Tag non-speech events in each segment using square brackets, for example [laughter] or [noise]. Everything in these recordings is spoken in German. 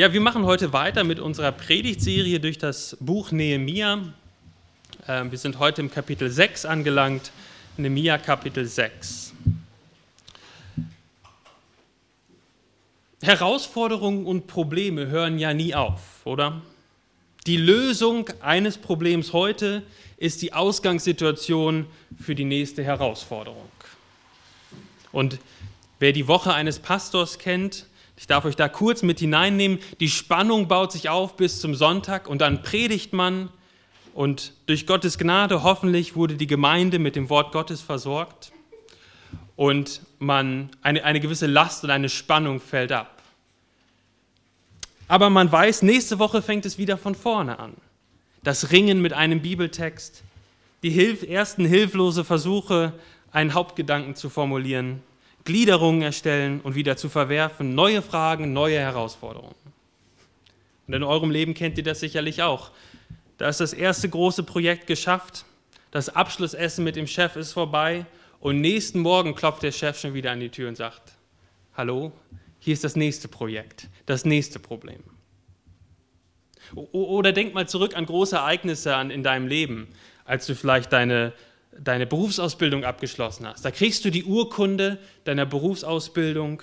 Ja, wir machen heute weiter mit unserer Predigtserie durch das Buch Nehemia. Ähm, wir sind heute im Kapitel 6 angelangt, Nehemia Kapitel 6. Herausforderungen und Probleme hören ja nie auf, oder? Die Lösung eines Problems heute ist die Ausgangssituation für die nächste Herausforderung. Und wer die Woche eines Pastors kennt, ich darf euch da kurz mit hineinnehmen. Die Spannung baut sich auf bis zum Sonntag und dann predigt man und durch Gottes Gnade hoffentlich wurde die Gemeinde mit dem Wort Gottes versorgt und man eine, eine gewisse Last und eine Spannung fällt ab. Aber man weiß, nächste Woche fängt es wieder von vorne an. Das Ringen mit einem Bibeltext, die ersten hilflose Versuche, einen Hauptgedanken zu formulieren, Gliederungen erstellen und wieder zu verwerfen, neue Fragen, neue Herausforderungen. Und in eurem Leben kennt ihr das sicherlich auch. Da ist das erste große Projekt geschafft, das Abschlussessen mit dem Chef ist vorbei und nächsten Morgen klopft der Chef schon wieder an die Tür und sagt, hallo, hier ist das nächste Projekt, das nächste Problem. Oder denk mal zurück an große Ereignisse in deinem Leben, als du vielleicht deine deine Berufsausbildung abgeschlossen hast. Da kriegst du die Urkunde deiner Berufsausbildung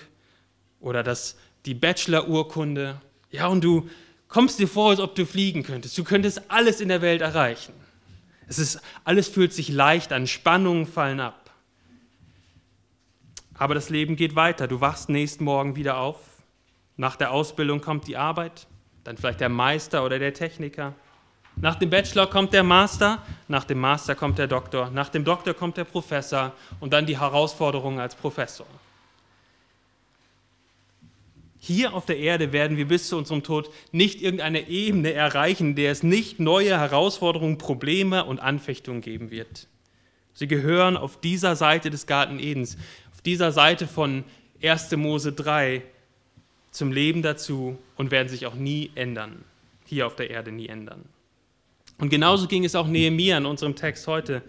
oder das, die Bachelor-Urkunde. Ja, und du kommst dir vor, als ob du fliegen könntest. Du könntest alles in der Welt erreichen. Es ist, alles fühlt sich leicht an, Spannungen fallen ab. Aber das Leben geht weiter. Du wachst nächsten Morgen wieder auf. Nach der Ausbildung kommt die Arbeit, dann vielleicht der Meister oder der Techniker. Nach dem Bachelor kommt der Master, nach dem Master kommt der Doktor, nach dem Doktor kommt der Professor und dann die Herausforderung als Professor. Hier auf der Erde werden wir bis zu unserem Tod nicht irgendeine Ebene erreichen, der es nicht neue Herausforderungen, Probleme und Anfechtungen geben wird. Sie gehören auf dieser Seite des Garten Edens, auf dieser Seite von 1. Mose 3 zum Leben dazu und werden sich auch nie ändern. Hier auf der Erde nie ändern. Und genauso ging es auch Nehemia in unserem Text heute.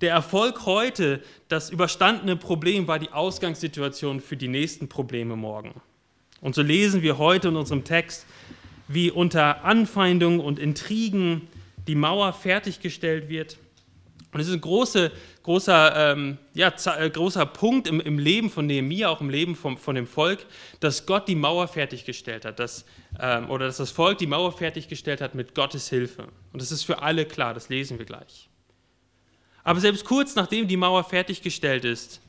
Der Erfolg heute, das überstandene Problem war die Ausgangssituation für die nächsten Probleme morgen. Und so lesen wir heute in unserem Text, wie unter Anfeindungen und Intrigen die Mauer fertiggestellt wird und es ist ein große, großer, ähm, ja, äh, großer Punkt im, im, Leben von Nehemiah, auch im Leben vom, von dem Volk, dass Gott die Mauer fertiggestellt hat, dass, ähm, oder dass das Volk die Mauer fertiggestellt hat mit Gottes Hilfe. Und das ist für alle klar, das lesen wir gleich. Aber selbst kurz nachdem die Mauer fertiggestellt ist,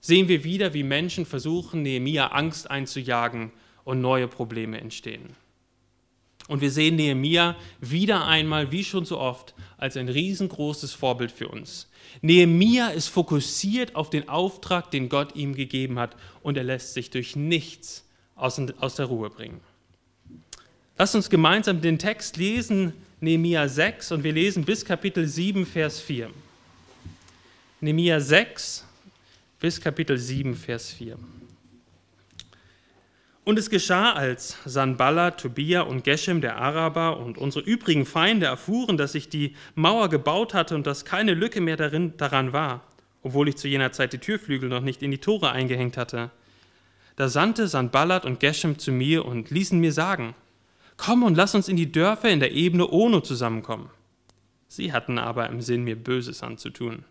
sehen wir wieder, wie Menschen versuchen, Nehemiah Angst einzujagen und neue Probleme entstehen. Und wir sehen Nehemia wieder einmal, wie schon so oft, als ein riesengroßes Vorbild für uns. Nehemia ist fokussiert auf den Auftrag, den Gott ihm gegeben hat, und er lässt sich durch nichts aus, der Ruhe bringen. Lasst uns gemeinsam den Text lesen, Nehemia 6, und wir lesen bis Kapitel 7, Vers 4. Nehemia 6 bis Kapitel 7, Vers 4. Und es geschah, als Sanballat, Tobia und Geshem, der Araber und unsere übrigen Feinde erfuhren, dass ich die Mauer gebaut hatte und dass keine Lücke mehr darin, daran war, obwohl ich zu jener Zeit die Türflügel noch nicht in die Tore eingehängt hatte. Da sandte Sanballat und Geshem zu mir und ließen mir sagen, Komm und lass uns in die Dörfer in der Ebene Ono zusammenkommen. Sie hatten aber im Sinn, mir Böses anzutun.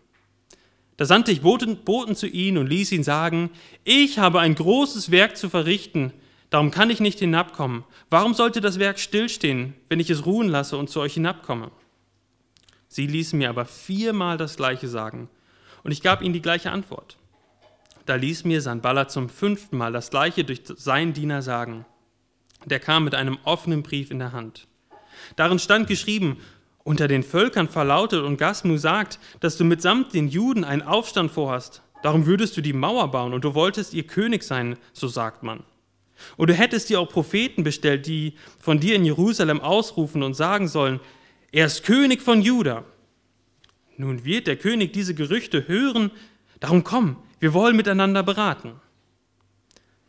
Da sandte ich Boten, Boten zu ihnen und ließ ihn sagen, ich habe ein großes Werk zu verrichten, Darum kann ich nicht hinabkommen. Warum sollte das Werk stillstehen, wenn ich es ruhen lasse und zu euch hinabkomme? Sie ließen mir aber viermal das Gleiche sagen, und ich gab ihnen die gleiche Antwort. Da ließ mir Sanballat zum fünften Mal das Gleiche durch seinen Diener sagen. Der kam mit einem offenen Brief in der Hand. Darin stand geschrieben, unter den Völkern verlautet und Gasmu sagt, dass du mitsamt den Juden einen Aufstand vorhast. Darum würdest du die Mauer bauen und du wolltest ihr König sein, so sagt man. Und du hättest dir auch Propheten bestellt, die von dir in Jerusalem ausrufen und sagen sollen, er ist König von Juda. Nun wird der König diese Gerüchte hören, darum komm, wir wollen miteinander beraten.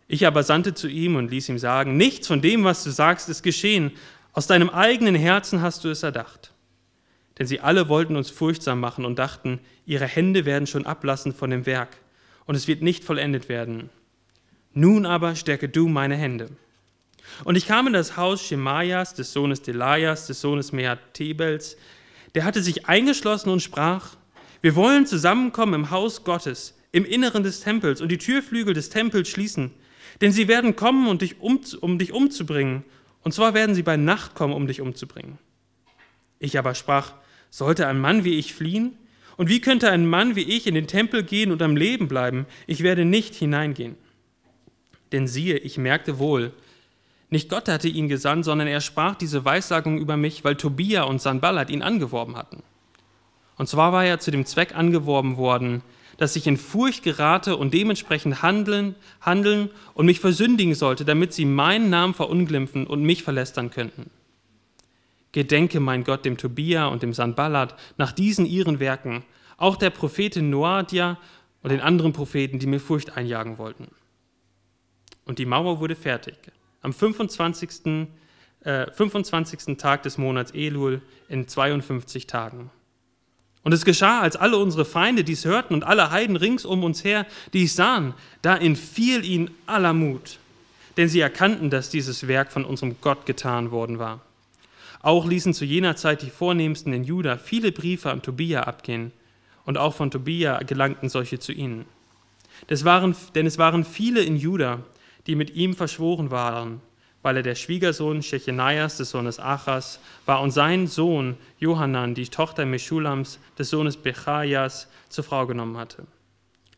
Ich aber sandte zu ihm und ließ ihm sagen, nichts von dem, was du sagst, ist geschehen, aus deinem eigenen Herzen hast du es erdacht. Denn sie alle wollten uns furchtsam machen und dachten, ihre Hände werden schon ablassen von dem Werk, und es wird nicht vollendet werden. Nun aber stärke du meine Hände. Und ich kam in das Haus Schemaias, des Sohnes Delajas, des Sohnes Mehatebels. Der hatte sich eingeschlossen und sprach, wir wollen zusammenkommen im Haus Gottes, im Inneren des Tempels und die Türflügel des Tempels schließen. Denn sie werden kommen, um dich, um, um dich umzubringen. Und zwar werden sie bei Nacht kommen, um dich umzubringen. Ich aber sprach, sollte ein Mann wie ich fliehen? Und wie könnte ein Mann wie ich in den Tempel gehen und am Leben bleiben? Ich werde nicht hineingehen. Denn siehe, ich merkte wohl, nicht Gott hatte ihn gesandt, sondern er sprach diese Weissagung über mich, weil Tobia und Sanballat ihn angeworben hatten. Und zwar war er zu dem Zweck angeworben worden, dass ich in Furcht gerate und dementsprechend handeln, handeln und mich versündigen sollte, damit sie meinen Namen verunglimpfen und mich verlästern könnten. Gedenke, mein Gott, dem Tobia und dem Sanballat nach diesen ihren Werken, auch der Prophetin Noadia und den anderen Propheten, die mir Furcht einjagen wollten. Und die Mauer wurde fertig am 25. Äh, 25. Tag des Monats Elul in 52 Tagen. Und es geschah, als alle unsere Feinde dies hörten und alle Heiden rings um uns her dies sahen, da entfiel ihnen aller Mut, denn sie erkannten, dass dieses Werk von unserem Gott getan worden war. Auch ließen zu jener Zeit die Vornehmsten in Juda viele Briefe an Tobia abgehen, und auch von Tobia gelangten solche zu ihnen. Waren, denn es waren viele in Juda, die mit ihm verschworen waren, weil er der Schwiegersohn Shechenias des Sohnes Achas war und sein Sohn Johanan die Tochter Meschulams des Sohnes Bechajas zur Frau genommen hatte.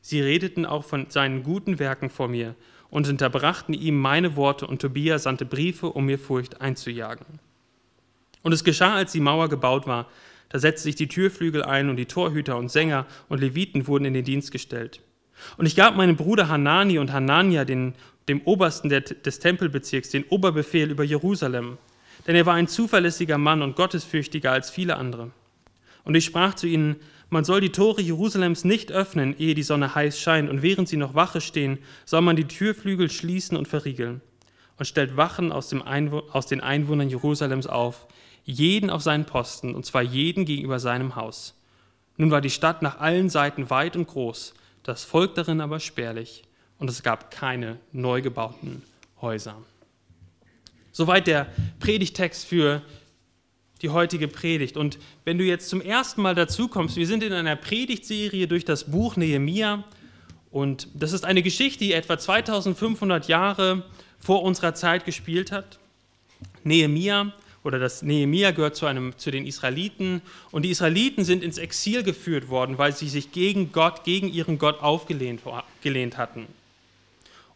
Sie redeten auch von seinen guten Werken vor mir und unterbrachten ihm meine Worte und Tobia sandte Briefe, um mir Furcht einzujagen. Und es geschah, als die Mauer gebaut war, da setzte sich die Türflügel ein und die Torhüter und Sänger und Leviten wurden in den Dienst gestellt. Und ich gab meinem Bruder Hanani und Hanania den dem Obersten des Tempelbezirks, den Oberbefehl über Jerusalem, denn er war ein zuverlässiger Mann und gottesfürchtiger als viele andere. Und ich sprach zu ihnen, man soll die Tore Jerusalems nicht öffnen, ehe die Sonne heiß scheint, und während sie noch Wache stehen, soll man die Türflügel schließen und verriegeln. Und stellt Wachen aus, aus den Einwohnern Jerusalems auf, jeden auf seinen Posten, und zwar jeden gegenüber seinem Haus. Nun war die Stadt nach allen Seiten weit und groß, das Volk darin aber spärlich und es gab keine neu gebauten Häuser. Soweit der Predigtext für die heutige Predigt. Und wenn du jetzt zum ersten Mal dazu kommst, wir sind in einer Predigtserie durch das Buch Nehemia und das ist eine Geschichte, die etwa 2500 Jahre vor unserer Zeit gespielt hat. Nehemia oder das Nehemia gehört zu, einem, zu den Israeliten und die Israeliten sind ins Exil geführt worden, weil sie sich gegen Gott, gegen ihren Gott aufgelehnt hatten.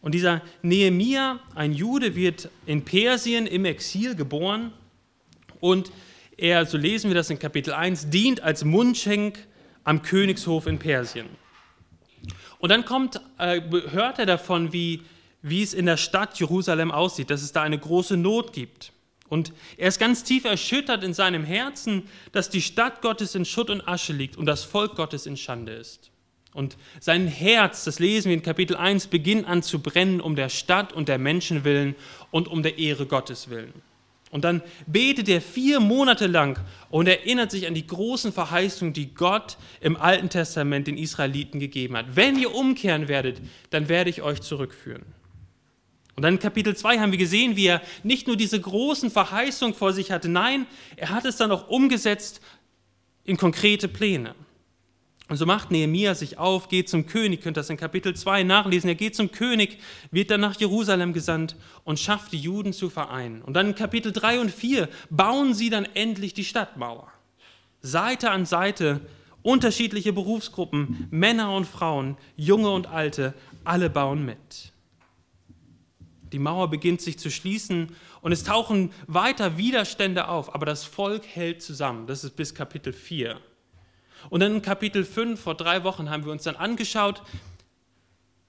Und dieser Nehemia, ein Jude, wird in Persien im Exil geboren und er, so lesen wir das in Kapitel 1, dient als Mundschenk am Königshof in Persien. Und dann kommt, äh, hört er davon, wie, wie es in der Stadt Jerusalem aussieht, dass es da eine große Not gibt. Und er ist ganz tief erschüttert in seinem Herzen, dass die Stadt Gottes in Schutt und Asche liegt und das Volk Gottes in Schande ist. Und sein Herz, das lesen wir in Kapitel 1, beginnt an zu brennen um der Stadt und der Menschen willen und um der Ehre Gottes willen. Und dann betet er vier Monate lang und erinnert sich an die großen Verheißungen, die Gott im Alten Testament den Israeliten gegeben hat. Wenn ihr umkehren werdet, dann werde ich euch zurückführen. Und dann in Kapitel 2 haben wir gesehen, wie er nicht nur diese großen Verheißungen vor sich hatte, nein, er hat es dann auch umgesetzt in konkrete Pläne. Und so macht Nehemia sich auf, geht zum König, könnt das in Kapitel 2 nachlesen. Er geht zum König, wird dann nach Jerusalem gesandt und schafft die Juden zu vereinen. Und dann in Kapitel 3 und 4 bauen sie dann endlich die Stadtmauer. Seite an Seite, unterschiedliche Berufsgruppen, Männer und Frauen, Junge und Alte, alle bauen mit. Die Mauer beginnt sich zu schließen und es tauchen weiter Widerstände auf, aber das Volk hält zusammen. Das ist bis Kapitel 4. Und dann in Kapitel 5, vor drei Wochen, haben wir uns dann angeschaut,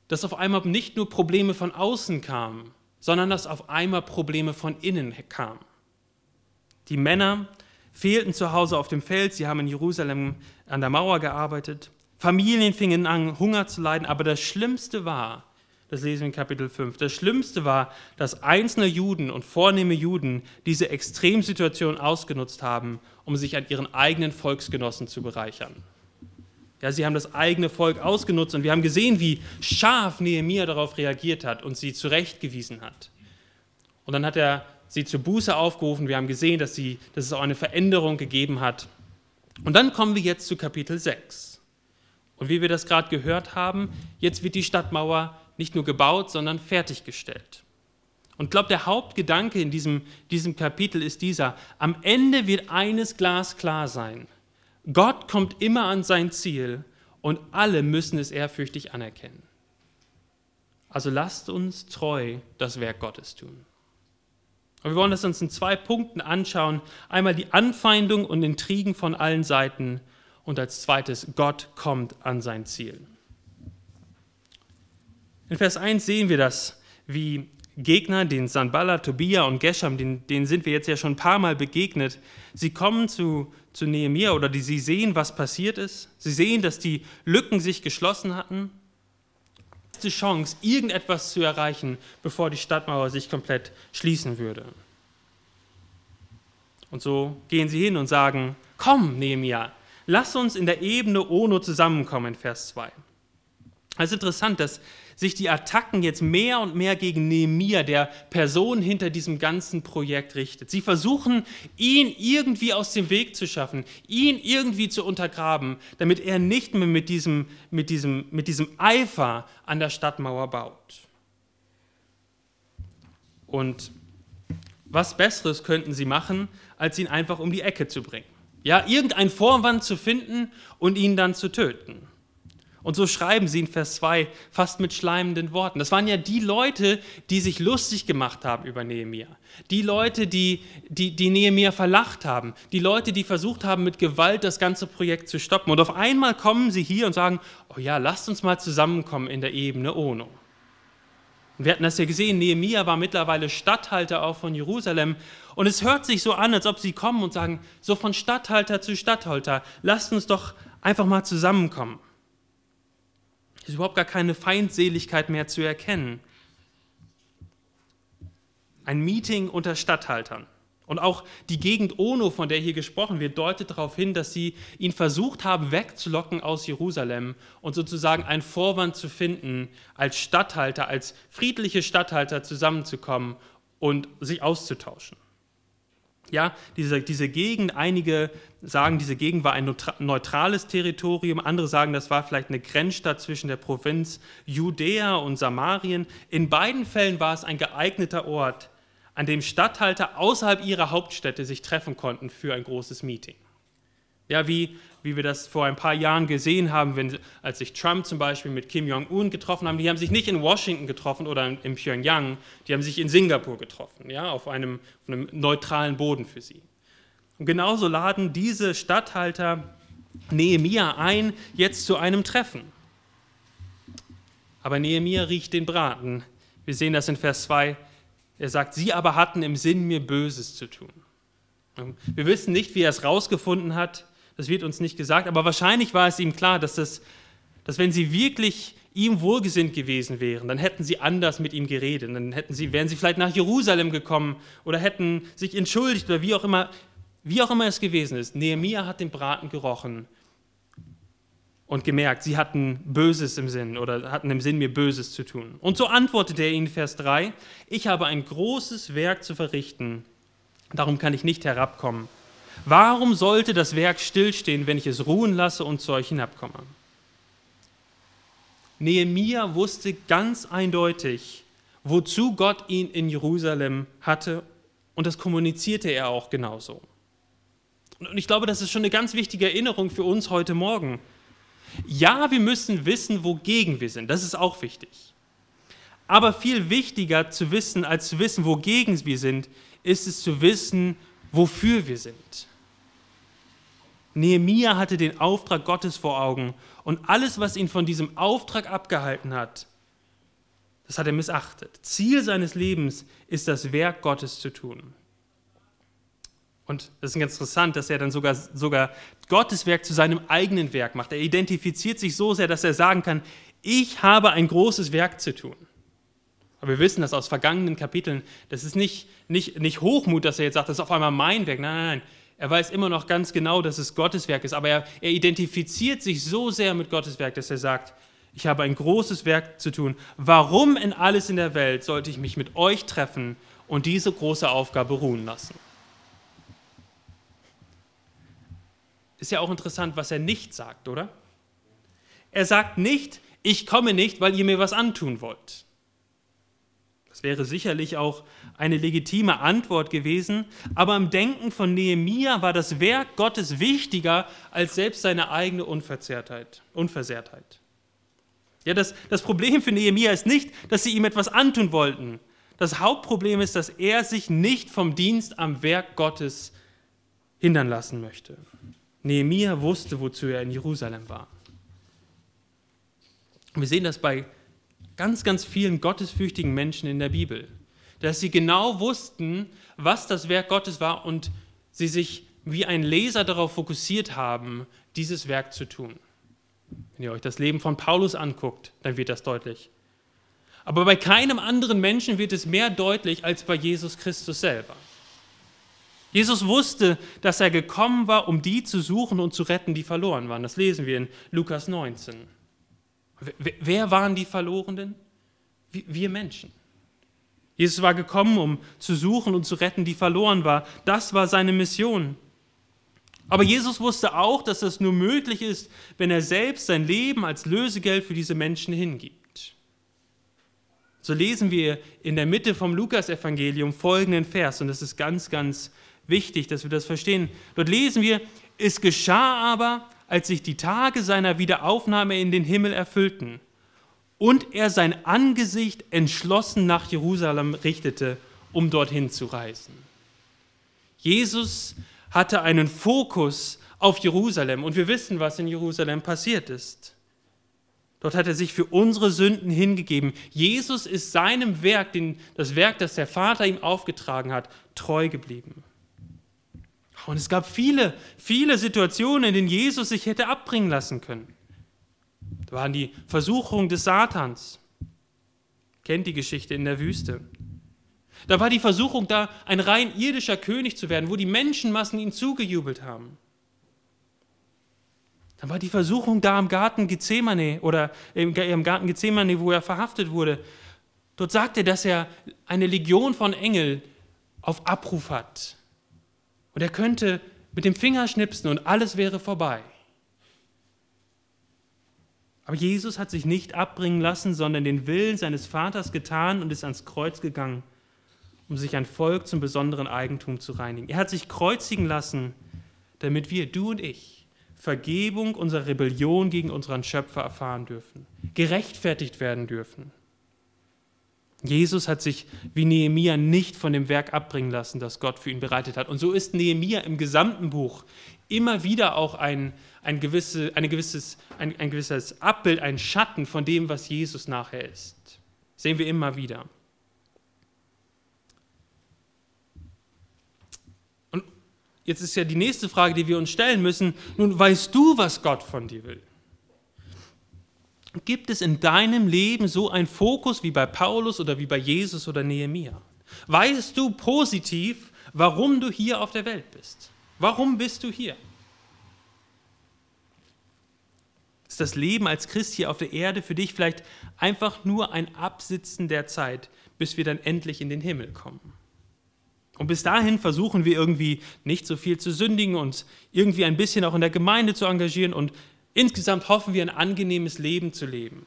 dass auf einmal nicht nur Probleme von außen kamen, sondern dass auf einmal Probleme von innen kamen. Die Männer fehlten zu Hause auf dem Feld, sie haben in Jerusalem an der Mauer gearbeitet. Familien fingen an, Hunger zu leiden, aber das Schlimmste war, das lesen wir in Kapitel 5. Das Schlimmste war, dass einzelne Juden und vornehme Juden diese Extremsituation ausgenutzt haben, um sich an ihren eigenen Volksgenossen zu bereichern. Ja, sie haben das eigene Volk ausgenutzt und wir haben gesehen, wie scharf Nehemiah darauf reagiert hat und sie zurechtgewiesen hat. Und dann hat er sie zur Buße aufgerufen. Wir haben gesehen, dass, sie, dass es auch eine Veränderung gegeben hat. Und dann kommen wir jetzt zu Kapitel 6. Und wie wir das gerade gehört haben, jetzt wird die Stadtmauer nicht nur gebaut, sondern fertiggestellt. Und ich glaube, der Hauptgedanke in diesem, diesem Kapitel ist dieser, am Ende wird eines glasklar sein. Gott kommt immer an sein Ziel und alle müssen es ehrfürchtig anerkennen. Also lasst uns treu das Werk Gottes tun. Und wir wollen das uns in zwei Punkten anschauen. Einmal die Anfeindung und Intrigen von allen Seiten und als zweites, Gott kommt an sein Ziel. In Vers 1 sehen wir das, wie Gegner, den Sanballat, Tobia und Geshem, denen, denen, sind wir jetzt ja schon ein paar Mal begegnet, sie kommen zu, zu Nehemiah oder die, sie sehen, was passiert ist. Sie sehen, dass die Lücken sich geschlossen hatten. Die Chance, irgendetwas zu erreichen, bevor die Stadtmauer sich komplett schließen würde. Und so gehen sie hin und sagen, komm, Nehemiah, lass uns in der Ebene Ono zusammenkommen, Vers 2. Es ist interessant, dass sich die Attacken jetzt mehr und mehr gegen Nehemia, der Person hinter diesem ganzen Projekt, richtet. Sie versuchen, ihn irgendwie aus dem Weg zu schaffen, ihn irgendwie zu untergraben, damit er nicht mehr mit diesem, mit diesem, mit diesem Eifer an der Stadtmauer baut. Und was Besseres könnten sie machen, als ihn einfach um die Ecke zu bringen? Ja, irgendeinen Vorwand zu finden und ihn dann zu töten. Und so schreiben sie in Vers 2 fast mit schleimenden Worten. Das waren ja die Leute, die sich lustig gemacht haben über Nehemia. Die Leute, die, die, die Nehemia verlacht haben. Die Leute, die versucht haben, mit Gewalt das ganze Projekt zu stoppen. Und auf einmal kommen sie hier und sagen, oh ja, lasst uns mal zusammenkommen in der Ebene Ono. Und wir hatten das ja gesehen, Nehemia war mittlerweile Statthalter auch von Jerusalem. Und es hört sich so an, als ob sie kommen und sagen, so von Statthalter zu Statthalter, lasst uns doch einfach mal zusammenkommen ist überhaupt gar keine Feindseligkeit mehr zu erkennen. Ein Meeting unter Statthaltern. Und auch die Gegend Ono, von der hier gesprochen wird, deutet darauf hin, dass sie ihn versucht haben, wegzulocken aus Jerusalem und sozusagen einen Vorwand zu finden, als Statthalter, als friedliche Statthalter zusammenzukommen und sich auszutauschen. Ja, diese, diese Gegend, einige sagen, diese Gegend war ein neutrales Territorium, andere sagen, das war vielleicht eine Grenzstadt zwischen der Provinz Judäa und Samarien. In beiden Fällen war es ein geeigneter Ort, an dem Statthalter außerhalb ihrer Hauptstädte sich treffen konnten für ein großes Meeting. Ja, wie, wie wir das vor ein paar Jahren gesehen haben, wenn, als sich Trump zum Beispiel mit Kim Jong-un getroffen haben. Die haben sich nicht in Washington getroffen oder in Pyongyang, die haben sich in Singapur getroffen, ja, auf einem, auf einem neutralen Boden für sie. Und genauso laden diese Statthalter Nehemia ein, jetzt zu einem Treffen. Aber Nehemia riecht den Braten. Wir sehen das in Vers 2. Er sagt, sie aber hatten im Sinn, mir Böses zu tun. Wir wissen nicht, wie er es rausgefunden hat. Das wird uns nicht gesagt, aber wahrscheinlich war es ihm klar, dass, das, dass wenn sie wirklich ihm wohlgesinnt gewesen wären, dann hätten sie anders mit ihm geredet, dann hätten sie, wären sie vielleicht nach Jerusalem gekommen oder hätten sich entschuldigt oder wie auch immer, wie auch immer es gewesen ist. Nehemiah hat den Braten gerochen und gemerkt, sie hatten Böses im Sinn oder hatten im Sinn, mir Böses zu tun. Und so antwortete er ihnen, Vers 3, ich habe ein großes Werk zu verrichten, darum kann ich nicht herabkommen. Warum sollte das Werk stillstehen, wenn ich es ruhen lasse und zu euch hinabkomme? Nehemia wusste ganz eindeutig, wozu Gott ihn in Jerusalem hatte, und das kommunizierte er auch genauso. Und ich glaube, das ist schon eine ganz wichtige Erinnerung für uns heute Morgen. Ja, wir müssen wissen, wogegen wir sind. Das ist auch wichtig. Aber viel wichtiger zu wissen, als zu wissen, wogegen wir sind, ist es zu wissen, wofür wir sind. Nehemia hatte den Auftrag Gottes vor Augen und alles, was ihn von diesem Auftrag abgehalten hat, das hat er missachtet. Ziel seines Lebens ist das Werk Gottes zu tun. Und es ist ganz interessant, dass er dann sogar, sogar Gottes Werk zu seinem eigenen Werk macht. Er identifiziert sich so sehr, dass er sagen kann, ich habe ein großes Werk zu tun. Aber wir wissen das aus vergangenen Kapiteln, das ist nicht, nicht, nicht Hochmut, dass er jetzt sagt, das ist auf einmal mein Werk. Nein, nein, nein. Er weiß immer noch ganz genau, dass es Gottes Werk ist, aber er, er identifiziert sich so sehr mit Gottes Werk, dass er sagt, ich habe ein großes Werk zu tun. Warum in alles in der Welt sollte ich mich mit euch treffen und diese große Aufgabe ruhen lassen. Ist ja auch interessant, was er nicht sagt, oder? Er sagt nicht, ich komme nicht, weil ihr mir was antun wollt. Das wäre sicherlich auch eine legitime Antwort gewesen, aber im Denken von Nehemia war das Werk Gottes wichtiger als selbst seine eigene Unversehrtheit. Unversehrtheit. Ja, das, das Problem für Nehemia ist nicht, dass sie ihm etwas antun wollten. Das Hauptproblem ist, dass er sich nicht vom Dienst am Werk Gottes hindern lassen möchte. Nehemia wusste, wozu er in Jerusalem war. Wir sehen das bei ganz, ganz vielen gottesfürchtigen Menschen in der Bibel, dass sie genau wussten, was das Werk Gottes war und sie sich wie ein Leser darauf fokussiert haben, dieses Werk zu tun. Wenn ihr euch das Leben von Paulus anguckt, dann wird das deutlich. Aber bei keinem anderen Menschen wird es mehr deutlich als bei Jesus Christus selber. Jesus wusste, dass er gekommen war, um die zu suchen und zu retten, die verloren waren. Das lesen wir in Lukas 19. Wer waren die Verlorenen? Wir Menschen. Jesus war gekommen, um zu suchen und zu retten, die verloren war. Das war seine Mission. Aber Jesus wusste auch, dass das nur möglich ist, wenn er selbst sein Leben als Lösegeld für diese Menschen hingibt. So lesen wir in der Mitte vom Lukasevangelium folgenden Vers, und das ist ganz, ganz wichtig, dass wir das verstehen. Dort lesen wir, es geschah aber, als sich die Tage seiner Wiederaufnahme in den Himmel erfüllten und er sein Angesicht entschlossen nach Jerusalem richtete, um dorthin zu reisen. Jesus hatte einen Fokus auf Jerusalem und wir wissen, was in Jerusalem passiert ist. Dort hat er sich für unsere Sünden hingegeben. Jesus ist seinem Werk, das Werk, das der Vater ihm aufgetragen hat, treu geblieben. Und es gab viele, viele Situationen, in denen Jesus sich hätte abbringen lassen können. Da waren die Versuchungen des Satans. Kennt die Geschichte in der Wüste. Da war die Versuchung da, ein rein irdischer König zu werden, wo die Menschenmassen ihm zugejubelt haben. Dann war die Versuchung da im Garten Gethsemane oder im Garten Gethsemane, wo er verhaftet wurde. Dort sagt er, dass er eine Legion von Engeln auf Abruf hat. Und er könnte mit dem Finger schnipsen und alles wäre vorbei. Aber Jesus hat sich nicht abbringen lassen, sondern den Willen seines Vaters getan und ist ans Kreuz gegangen, um sich ein Volk zum besonderen Eigentum zu reinigen. Er hat sich kreuzigen lassen, damit wir, du und ich, Vergebung unserer Rebellion gegen unseren Schöpfer erfahren dürfen, gerechtfertigt werden dürfen. Jesus hat sich wie Nehemia nicht von dem Werk abbringen lassen, das Gott für ihn bereitet hat. Und so ist Nehemia im gesamten Buch immer wieder auch ein, ein, gewisse, eine gewisses, ein, ein gewisses Abbild, ein Schatten von dem, was Jesus nachher ist. Sehen wir immer wieder. Jetzt ist ja die nächste Frage, die wir uns stellen müssen. Nun, weißt du, was Gott von dir will? Gibt es in deinem Leben so einen Fokus wie bei Paulus oder wie bei Jesus oder Nehemia? Weißt du positiv, warum du hier auf der Welt bist? Warum bist du hier? Ist das Leben als Christ hier auf der Erde für dich vielleicht einfach nur ein Absitzen der Zeit, bis wir dann endlich in den Himmel kommen? Und bis dahin versuchen wir irgendwie nicht so viel zu sündigen und irgendwie ein bisschen auch in der Gemeinde zu engagieren und insgesamt hoffen wir ein angenehmes Leben zu leben.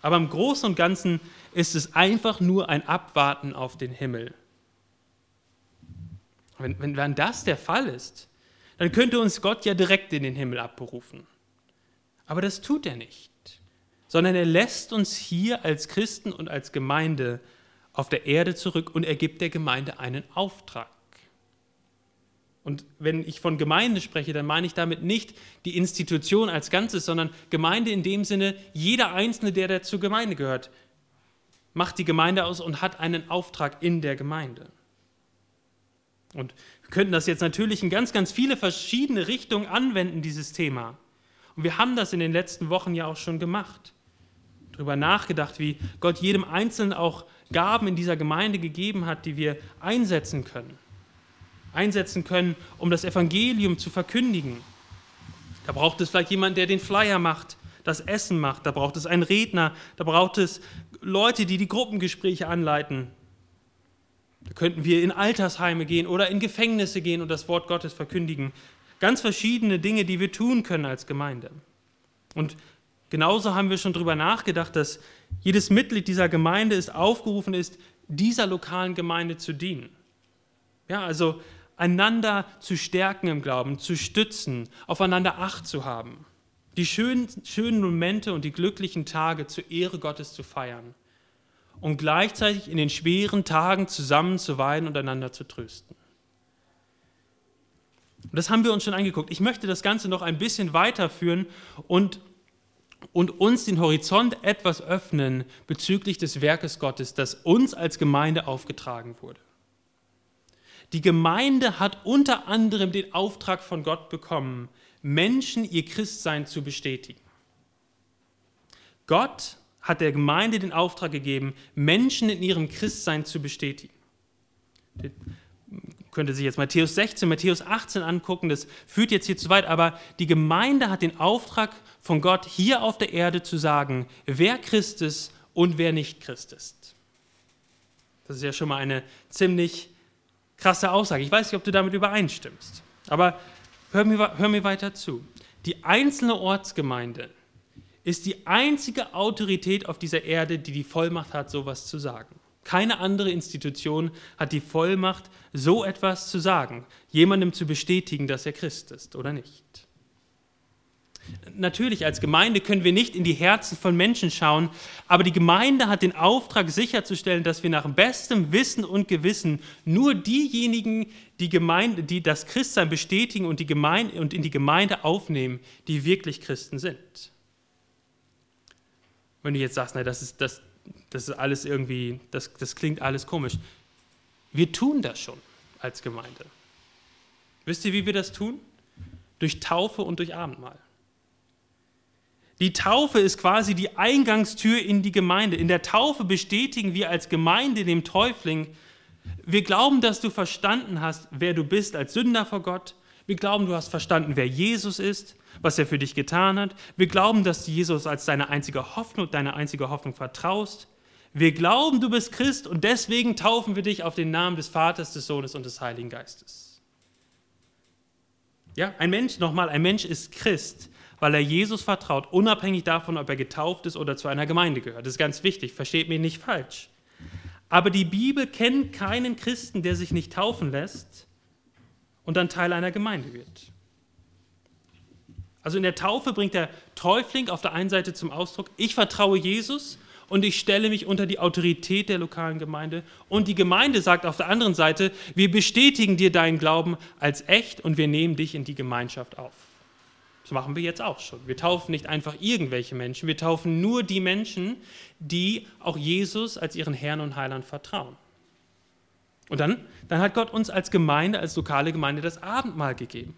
Aber im Großen und Ganzen ist es einfach nur ein Abwarten auf den Himmel. Wenn, wenn, wenn das der Fall ist, dann könnte uns Gott ja direkt in den Himmel abberufen. Aber das tut er nicht, sondern er lässt uns hier als Christen und als Gemeinde auf der Erde zurück und er gibt der Gemeinde einen Auftrag. Und wenn ich von Gemeinde spreche, dann meine ich damit nicht die Institution als Ganzes, sondern Gemeinde in dem Sinne, jeder Einzelne, der, zur Gemeinde gehört, macht die Gemeinde aus und hat einen Auftrag in der Gemeinde. Und wir könnten das jetzt natürlich in ganz, ganz viele verschiedene Richtungen anwenden, dieses Thema. Und wir haben das in den letzten Wochen ja auch schon gemacht. Darüber nachgedacht, wie Gott jedem Einzelnen auch Gaben in dieser Gemeinde gegeben hat, die wir einsetzen können. Einsetzen können, um das Evangelium zu verkündigen. Da braucht es vielleicht jemanden, der den Flyer macht, das Essen macht. Da braucht es einen Redner. Da braucht es Leute, die die Gruppengespräche anleiten. Da könnten wir in Altersheime gehen oder in Gefängnisse gehen und das Wort Gottes verkündigen. Ganz verschiedene Dinge, die wir tun können als Gemeinde. Und genauso haben wir schon darüber nachgedacht, dass jedes Mitglied dieser Gemeinde ist aufgerufen ist, dieser lokalen Gemeinde zu dienen. Ja, also einander zu stärken im Glauben, zu stützen, aufeinander Acht zu haben, die schönen, schönen Momente und die glücklichen Tage zur Ehre Gottes zu feiern und gleichzeitig in den schweren Tagen zusammen zu weinen und einander zu trösten. Das haben wir uns schon angeguckt. Ich möchte das Ganze noch ein bisschen weiterführen und, und uns den Horizont etwas öffnen bezüglich des Werkes Gottes, das uns als Gemeinde aufgetragen wurde. Die Gemeinde hat unter anderem den Auftrag von Gott bekommen, Menschen ihr Christsein zu bestätigen. Gott hat der Gemeinde den Auftrag gegeben, Menschen in ihrem Christsein zu bestätigen. Das könnte sich jetzt Matthäus 16, Matthäus 18 angucken, das führt jetzt hier zu weit, aber die Gemeinde hat den Auftrag von Gott, hier auf der Erde zu sagen, wer Christ ist und wer nicht Christ ist. Das ist ja schon mal eine ziemlich krasse Aussage. Ich weiß nicht, ob du damit übereinstimmst. Aber hör mir, hör mir weiter zu. Die einzelne Ortsgemeinde ist die einzige Autorität auf dieser Erde, die die Vollmacht hat, sowas zu sagen. Keine andere Institution hat die Vollmacht, so etwas zu sagen, jemandem zu bestätigen, dass er Christ ist oder nicht. Natürlich, als Gemeinde können wir nicht in die Herzen von Menschen schauen, aber die Gemeinde hat den Auftrag sicherzustellen, dass wir nach bestem Wissen und Gewissen nur diejenigen, die, Gemeinde, die das Christsein bestätigen und, die Gemeinde, und in die Gemeinde aufnehmen, die wirklich Christen sind. Wenn du jetzt sagst, na, das ist, das, das ist alles irgendwie, das, das klingt alles komisch. Wir tun das schon als Gemeinde. Wisst ihr, wie wir das tun? Durch Taufe und durch Abendmahl. Die Taufe ist quasi die Eingangstür in die Gemeinde. In der Taufe bestätigen wir als Gemeinde dem Täufling, wir glauben, dass du verstanden hast, wer du bist als Sünder vor Gott. Wir glauben, du hast verstanden, wer Jesus ist, was er für dich getan hat. Wir glauben, dass du Jesus als deine einzige Hoffnung, deine einzige Hoffnung vertraust. Wir glauben, du bist Christ und deswegen taufen wir dich auf den Namen des Vaters, des Sohnes und des Heiligen Geistes. Ja, ein Mensch, nochmal, ein Mensch ist Christ, weil er Jesus vertraut, unabhängig davon, ob er getauft ist oder zu einer Gemeinde gehört. Das ist ganz wichtig, versteht mich nicht falsch. Aber die Bibel kennt keinen Christen, der sich nicht taufen lässt und dann Teil einer Gemeinde wird. Also in der Taufe bringt der Täufling auf der einen Seite zum Ausdruck, ich vertraue Jesus und ich stelle mich unter die Autorität der lokalen Gemeinde. Und die Gemeinde sagt auf der anderen Seite, wir bestätigen dir deinen Glauben als echt und wir nehmen dich in die Gemeinschaft auf. Machen wir jetzt auch schon. Wir taufen nicht einfach irgendwelche Menschen, wir taufen nur die Menschen, die auch Jesus als ihren Herrn und Heiland vertrauen. Und dann, dann hat Gott uns als Gemeinde, als lokale Gemeinde das Abendmahl gegeben,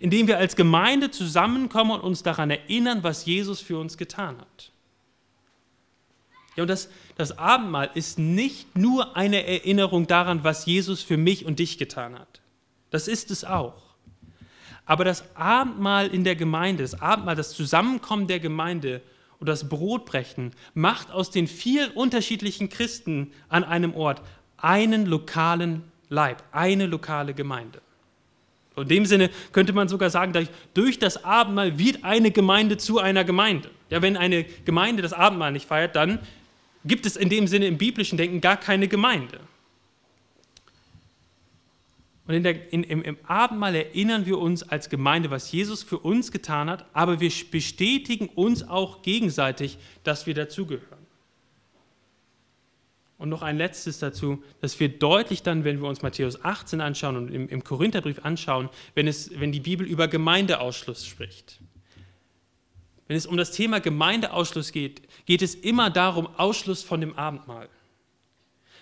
indem wir als Gemeinde zusammenkommen und uns daran erinnern, was Jesus für uns getan hat. Ja, und das, das Abendmahl ist nicht nur eine Erinnerung daran, was Jesus für mich und dich getan hat. Das ist es auch. Aber das Abendmahl in der Gemeinde, das Abendmahl, das Zusammenkommen der Gemeinde und das Brotbrechen macht aus den vielen unterschiedlichen Christen an einem Ort einen lokalen Leib, eine lokale Gemeinde. In dem Sinne könnte man sogar sagen, durch das Abendmahl wird eine Gemeinde zu einer Gemeinde. Ja, wenn eine Gemeinde das Abendmahl nicht feiert, dann gibt es in dem Sinne im biblischen Denken gar keine Gemeinde. Und in der, in, im, im Abendmahl erinnern wir uns als Gemeinde, was Jesus für uns getan hat, aber wir bestätigen uns auch gegenseitig, dass wir dazugehören. Und noch ein letztes dazu, dass wir deutlich dann, wenn wir uns Matthäus 18 anschauen und im, im Korintherbrief anschauen, wenn, es, wenn die Bibel über Gemeindeausschluss spricht. Wenn es um das Thema Gemeindeausschluss geht, geht es immer darum, Ausschluss von dem Abendmahl.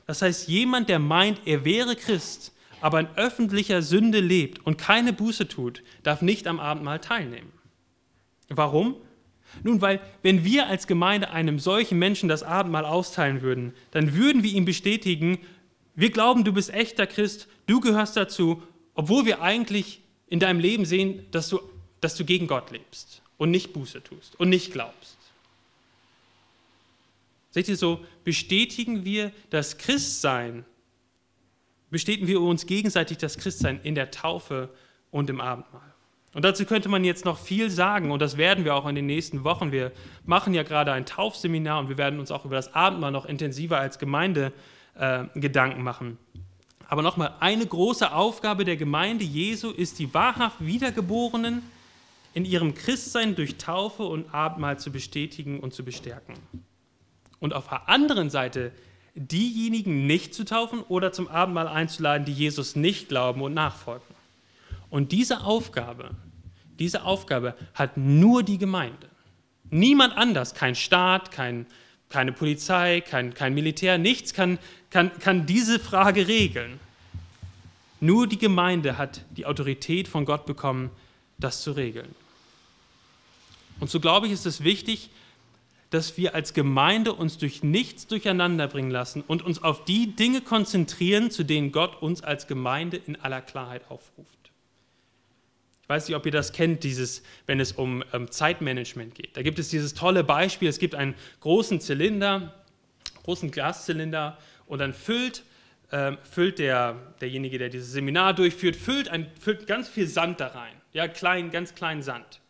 Das heißt, jemand, der meint, er wäre Christ, aber in öffentlicher Sünde lebt und keine Buße tut, darf nicht am Abendmahl teilnehmen. Warum? Nun, weil wenn wir als Gemeinde einem solchen Menschen das Abendmahl austeilen würden, dann würden wir ihm bestätigen, wir glauben, du bist echter Christ, du gehörst dazu, obwohl wir eigentlich in deinem Leben sehen, dass du, dass du gegen Gott lebst und nicht Buße tust und nicht glaubst. Seht ihr so, bestätigen wir das Christsein bestätigen wir uns gegenseitig das Christsein in der Taufe und im Abendmahl. Und dazu könnte man jetzt noch viel sagen und das werden wir auch in den nächsten Wochen. Wir machen ja gerade ein Taufseminar und wir werden uns auch über das Abendmahl noch intensiver als Gemeinde äh, Gedanken machen. Aber nochmal, eine große Aufgabe der Gemeinde Jesu ist, die wahrhaft Wiedergeborenen in ihrem Christsein durch Taufe und Abendmahl zu bestätigen und zu bestärken. Und auf der anderen Seite diejenigen nicht zu taufen oder zum Abendmahl einzuladen, die Jesus nicht glauben und nachfolgen. Und diese Aufgabe, diese Aufgabe hat nur die Gemeinde. Niemand anders, kein Staat, kein, keine Polizei, kein, kein Militär, nichts kann, kann, kann diese Frage regeln. Nur die Gemeinde hat die Autorität von Gott bekommen, das zu regeln. Und so glaube ich, ist es wichtig, dass wir als Gemeinde uns durch nichts durcheinander bringen lassen und uns auf die Dinge konzentrieren, zu denen Gott uns als Gemeinde in aller Klarheit aufruft. Ich weiß nicht, ob ihr das kennt, dieses, wenn es um ähm, Zeitmanagement geht. Da gibt es dieses tolle Beispiel, es gibt einen großen Zylinder, großen Glaszylinder und dann füllt, ähm, füllt der, derjenige, der dieses Seminar durchführt, füllt, ein, füllt ganz viel Sand da rein, ja, klein, ganz kleinen Sand.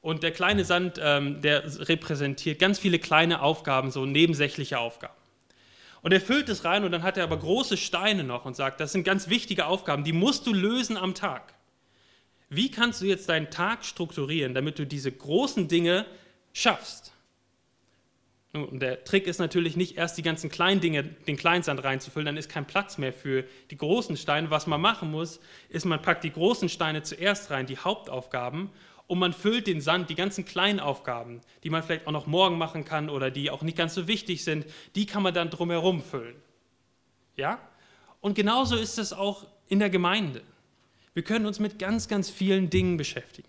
Und der kleine Sand, ähm, der repräsentiert ganz viele kleine Aufgaben, so nebensächliche Aufgaben. Und er füllt es rein und dann hat er aber große Steine noch und sagt, das sind ganz wichtige Aufgaben, die musst du lösen am Tag. Wie kannst du jetzt deinen Tag strukturieren, damit du diese großen Dinge schaffst? Und der Trick ist natürlich nicht erst die ganzen kleinen Dinge, den Kleinsand reinzufüllen, dann ist kein Platz mehr für die großen Steine. Was man machen muss, ist, man packt die großen Steine zuerst rein, die Hauptaufgaben, und man füllt den Sand, die ganzen kleinen Aufgaben, die man vielleicht auch noch morgen machen kann oder die auch nicht ganz so wichtig sind, die kann man dann drumherum füllen. Ja? Und genauso ist es auch in der Gemeinde. Wir können uns mit ganz, ganz vielen Dingen beschäftigen.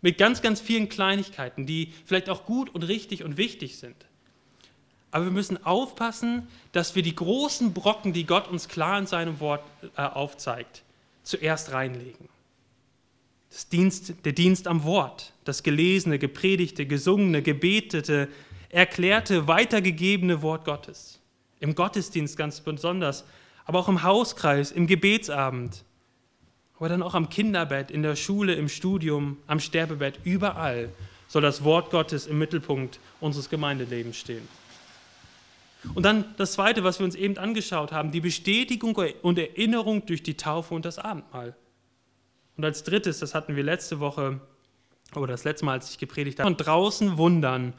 Mit ganz, ganz vielen Kleinigkeiten, die vielleicht auch gut und richtig und wichtig sind. Aber wir müssen aufpassen, dass wir die großen Brocken, die Gott uns klar in seinem Wort äh, aufzeigt, zuerst reinlegen. Dienst, der Dienst am Wort, das gelesene, gepredigte, gesungene, gebetete, erklärte, weitergegebene Wort Gottes. Im Gottesdienst ganz besonders, aber auch im Hauskreis, im Gebetsabend, aber dann auch am Kinderbett, in der Schule, im Studium, am Sterbebett, überall soll das Wort Gottes im Mittelpunkt unseres Gemeindelebens stehen. Und dann das Zweite, was wir uns eben angeschaut haben, die Bestätigung und Erinnerung durch die Taufe und das Abendmahl. Und als drittes, das hatten wir letzte Woche, oder das letzte Mal, als ich gepredigt habe, von draußen wundern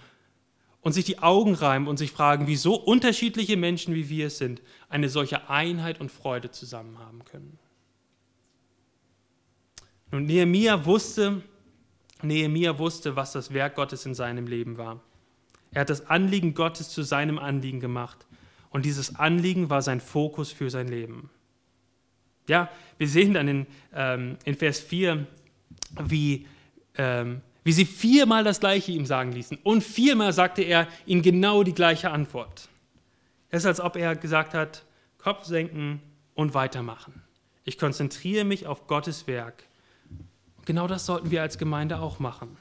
und sich die Augen reiben und sich fragen, wie so unterschiedliche Menschen wie wir es sind, eine solche Einheit und Freude zusammen haben können. Und Nehemiah wusste, Nehemiah wusste, was das Werk Gottes in seinem Leben war. Er hat das Anliegen Gottes zu seinem Anliegen gemacht. Und dieses Anliegen war sein Fokus für sein Leben. Ja, wir sehen dann in, ähm, in Vers 4, wie, ähm, wie sie viermal das Gleiche ihm sagen ließen. Und viermal sagte er ihnen genau die gleiche Antwort. Es ist, als ob er gesagt hat, Kopf senken und weitermachen. Ich konzentriere mich auf Gottes Werk Genau das sollten wir als Gemeinde auch machen.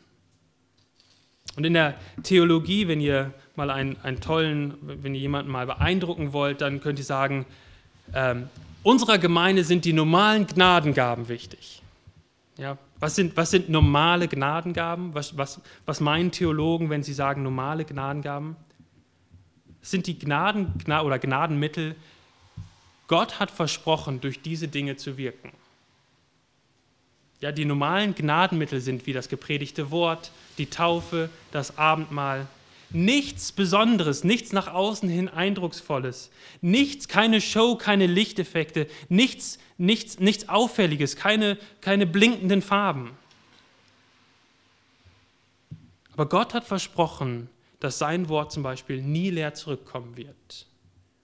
Und in der Theologie, wenn ihr mal einen, einen tollen, wenn ihr jemanden mal beeindrucken wollt, dann könnt ihr sagen, ähm, unserer Gemeinde sind die normalen Gnadengaben wichtig. Ja, was, sind, was sind normale Gnadengaben? Was, was, was meinen Theologen, wenn sie sagen normale Gnadengaben? Das sind die Gnaden oder Gnadenmittel. Gott hat versprochen, durch diese Dinge zu wirken. Ja, die normalen Gnadenmittel sind wie das gepredigte Wort, die Taufe, das Abendmahl. Nichts Besonderes, nichts nach außen hin Eindrucksvolles, nichts, keine Show, keine Lichteffekte, nichts, nichts, nichts Auffälliges, keine, keine blinkenden Farben. Aber Gott hat versprochen, dass sein Wort zum Beispiel nie leer zurückkommen wird.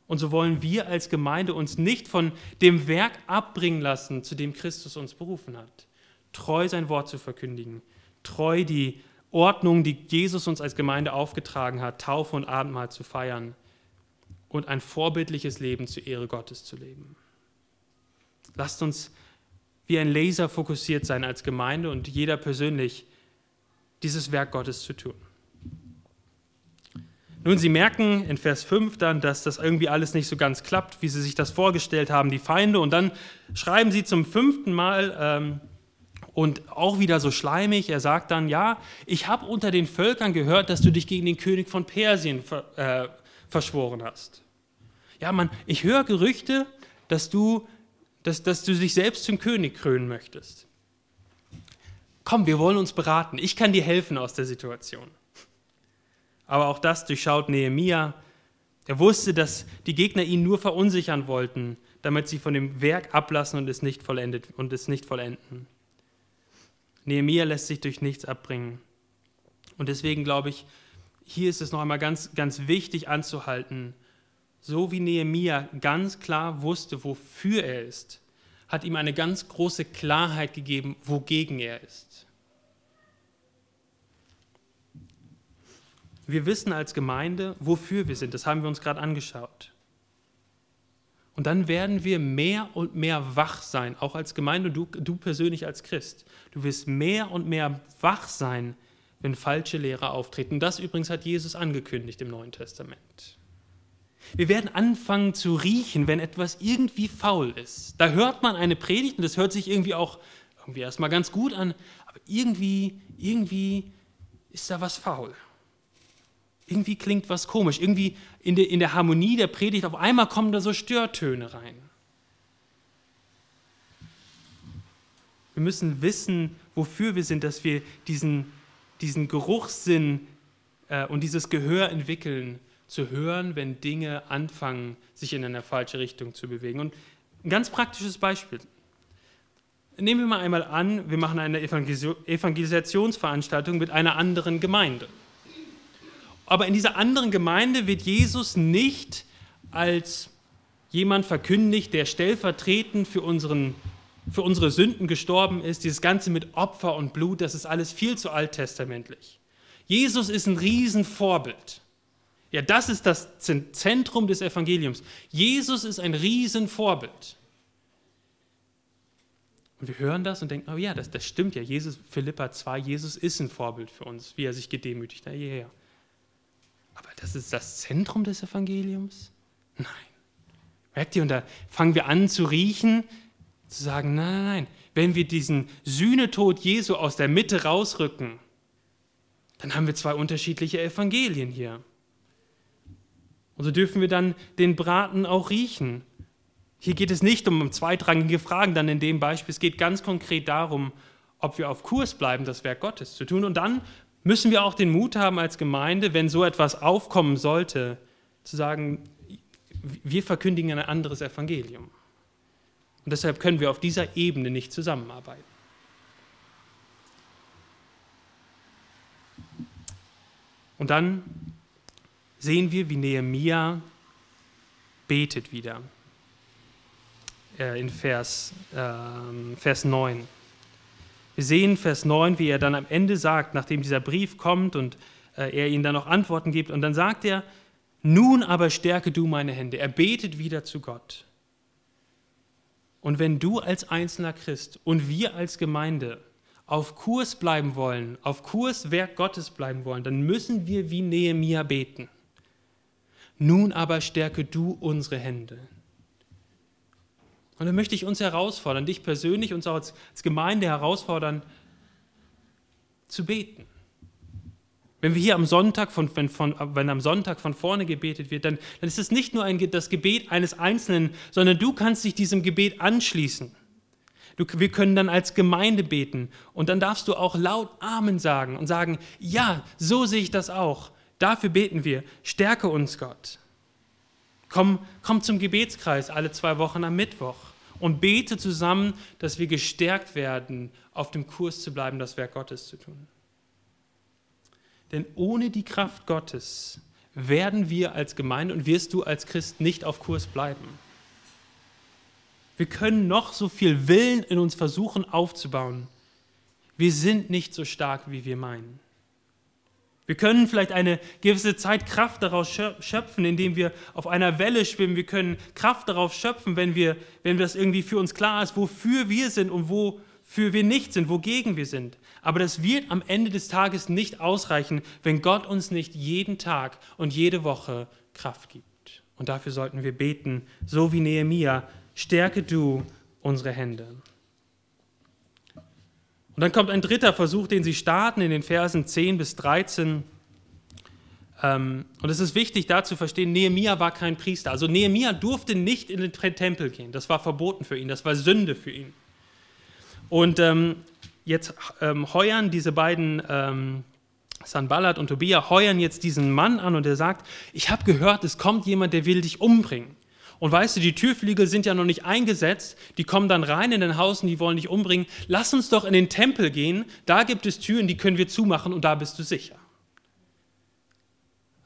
Und so wollen wir als Gemeinde uns nicht von dem Werk abbringen lassen, zu dem Christus uns berufen hat treu sein Wort zu verkündigen, treu die Ordnung, die Jesus uns als Gemeinde aufgetragen hat, Taufe und Abendmahl zu feiern und ein vorbildliches Leben zur Ehre Gottes zu leben. Lasst uns wie ein Laser fokussiert sein als Gemeinde und jeder persönlich dieses Werk Gottes zu tun. Nun, Sie merken in Vers 5 dann, dass das irgendwie alles nicht so ganz klappt, wie Sie sich das vorgestellt haben, die Feinde. Und dann schreiben Sie zum fünften Mal ähm, und auch wieder so schleimig, er sagt dann, ja, ich habe unter den Völkern gehört, dass du dich gegen den König von Persien ver, äh, verschworen hast. Ja, Mann, ich höre Gerüchte, dass du, dass, dass du dich selbst zum König krönen möchtest. Komm, wir wollen uns beraten. Ich kann dir helfen aus der Situation. Aber auch das durchschaut Nehemia. Er wusste, dass die Gegner ihn nur verunsichern wollten, damit sie von dem Werk ablassen und es nicht, vollendet, und es nicht vollenden. Nehemia lässt sich durch nichts abbringen. Und deswegen glaube ich, hier ist es noch einmal ganz, ganz wichtig anzuhalten. So wie Nehemia ganz klar wusste, wofür er ist, hat ihm eine ganz große Klarheit gegeben, wogegen er ist. Wir wissen als Gemeinde, wofür wir sind. Das haben wir uns gerade angeschaut. Und dann werden wir mehr und mehr wach sein, auch als Gemeinde du, du persönlich als Christ. Du wirst mehr und mehr wach sein, wenn falsche Lehrer auftreten. Das übrigens hat Jesus angekündigt im Neuen Testament. Wir werden anfangen zu riechen, wenn etwas irgendwie faul ist. Da hört man eine Predigt und das hört sich irgendwie auch irgendwie erstmal ganz gut an, aber irgendwie, irgendwie ist da was faul irgendwie klingt was komisch. Irgendwie in der, in der Harmonie der Predigt, auf einmal kommen da so Störtöne rein. Wir müssen wissen, wofür wir sind, dass wir diesen, diesen Geruchssinn äh, und dieses Gehör entwickeln, zu hören, wenn Dinge anfangen, sich in eine falsche Richtung zu bewegen. Und ein ganz praktisches Beispiel. Nehmen wir mal einmal an, wir machen eine Evangelisationsveranstaltung mit einer anderen Gemeinde. Aber in dieser anderen Gemeinde wird Jesus nicht als jemand verkündigt, der stellvertretend für, unseren, für unsere Sünden gestorben ist. Dieses Ganze mit Opfer und Blut, das ist alles viel zu alttestamentlich. Jesus ist ein Riesenvorbild. Ja, das ist das Zentrum des Evangeliums. Jesus ist ein Riesenvorbild. Und wir hören das und denken, oh ja, das, das stimmt ja. Jesus, Philippa 2, Jesus ist ein Vorbild für uns, wie er sich gedemütigt hat. Ja, ja. Aber das ist das Zentrum des Evangeliums? Nein. Merkt ihr, und da fangen wir an zu riechen, zu sagen, nein, nein, nein. Wenn wir diesen Sühnetod Jesu aus der Mitte rausrücken, dann haben wir zwei unterschiedliche Evangelien hier. Und so dürfen wir dann den Braten auch riechen. Hier geht es nicht um zweitrangige Fragen, dann in dem Beispiel. Es geht ganz konkret darum, ob wir auf Kurs bleiben, das Werk Gottes zu tun und dann müssen wir auch den Mut haben als Gemeinde, wenn so etwas aufkommen sollte, zu sagen, wir verkündigen ein anderes Evangelium. Und deshalb können wir auf dieser Ebene nicht zusammenarbeiten. Und dann sehen wir, wie Nehemia betet wieder äh, in Vers, äh, Vers 9. Wir sehen Vers 9, wie er dann am Ende sagt, nachdem dieser Brief kommt und äh, er ihnen dann noch Antworten gibt. Und dann sagt er, nun aber stärke du meine Hände. Er betet wieder zu Gott. Und wenn du als einzelner Christ und wir als Gemeinde auf Kurs bleiben wollen, auf Kurs Werk Gottes bleiben wollen, dann müssen wir wie Nehemia beten. Nun aber stärke du unsere Hände. Und dann möchte ich uns herausfordern, dich persönlich, uns auch als, als Gemeinde herausfordern, zu beten. Wenn wir hier am Sonntag, von, wenn, von, wenn am Sonntag von vorne gebetet wird, dann, dann ist es nicht nur ein, das Gebet eines Einzelnen, sondern du kannst dich diesem Gebet anschließen. Du, wir können dann als Gemeinde beten und dann darfst du auch laut Amen sagen und sagen, ja, so sehe ich das auch. Dafür beten wir. Stärke uns, Gott. Komm, komm zum Gebetskreis alle zwei Wochen am Mittwoch und bete zusammen, dass wir gestärkt werden, auf dem Kurs zu bleiben, das Werk Gottes zu tun. Denn ohne die Kraft Gottes werden wir als Gemeinde und wirst du als Christ nicht auf Kurs bleiben. Wir können noch so viel Willen in uns versuchen aufzubauen. Wir sind nicht so stark, wie wir meinen. Wir können vielleicht eine gewisse Zeit Kraft daraus schöpfen, indem wir auf einer Welle schwimmen. Wir können Kraft darauf schöpfen, wenn wir, wenn das irgendwie für uns klar ist, wofür wir sind und wofür für wir nicht sind, wogegen wir sind. Aber das wird am Ende des Tages nicht ausreichen, wenn Gott uns nicht jeden Tag und jede Woche Kraft gibt. Und dafür sollten wir beten, so wie Nehemia, stärke du unsere Hände. Und dann kommt ein dritter Versuch, den sie starten in den Versen 10 bis 13. Ähm, und es ist wichtig, da zu verstehen, Nehemia war kein Priester. Also Nehemia durfte nicht in den Tempel gehen. Das war verboten für ihn, das war Sünde für ihn. Und ähm, jetzt ähm, heuern diese beiden, Sanballat und Tobia, heuern jetzt diesen Mann an und er sagt, ich habe gehört, es kommt jemand, der will dich umbringen. Und weißt du, die Türflügel sind ja noch nicht eingesetzt, die kommen dann rein in dein Haus und die wollen dich umbringen. Lass uns doch in den Tempel gehen, da gibt es Türen, die können wir zumachen und da bist du sicher.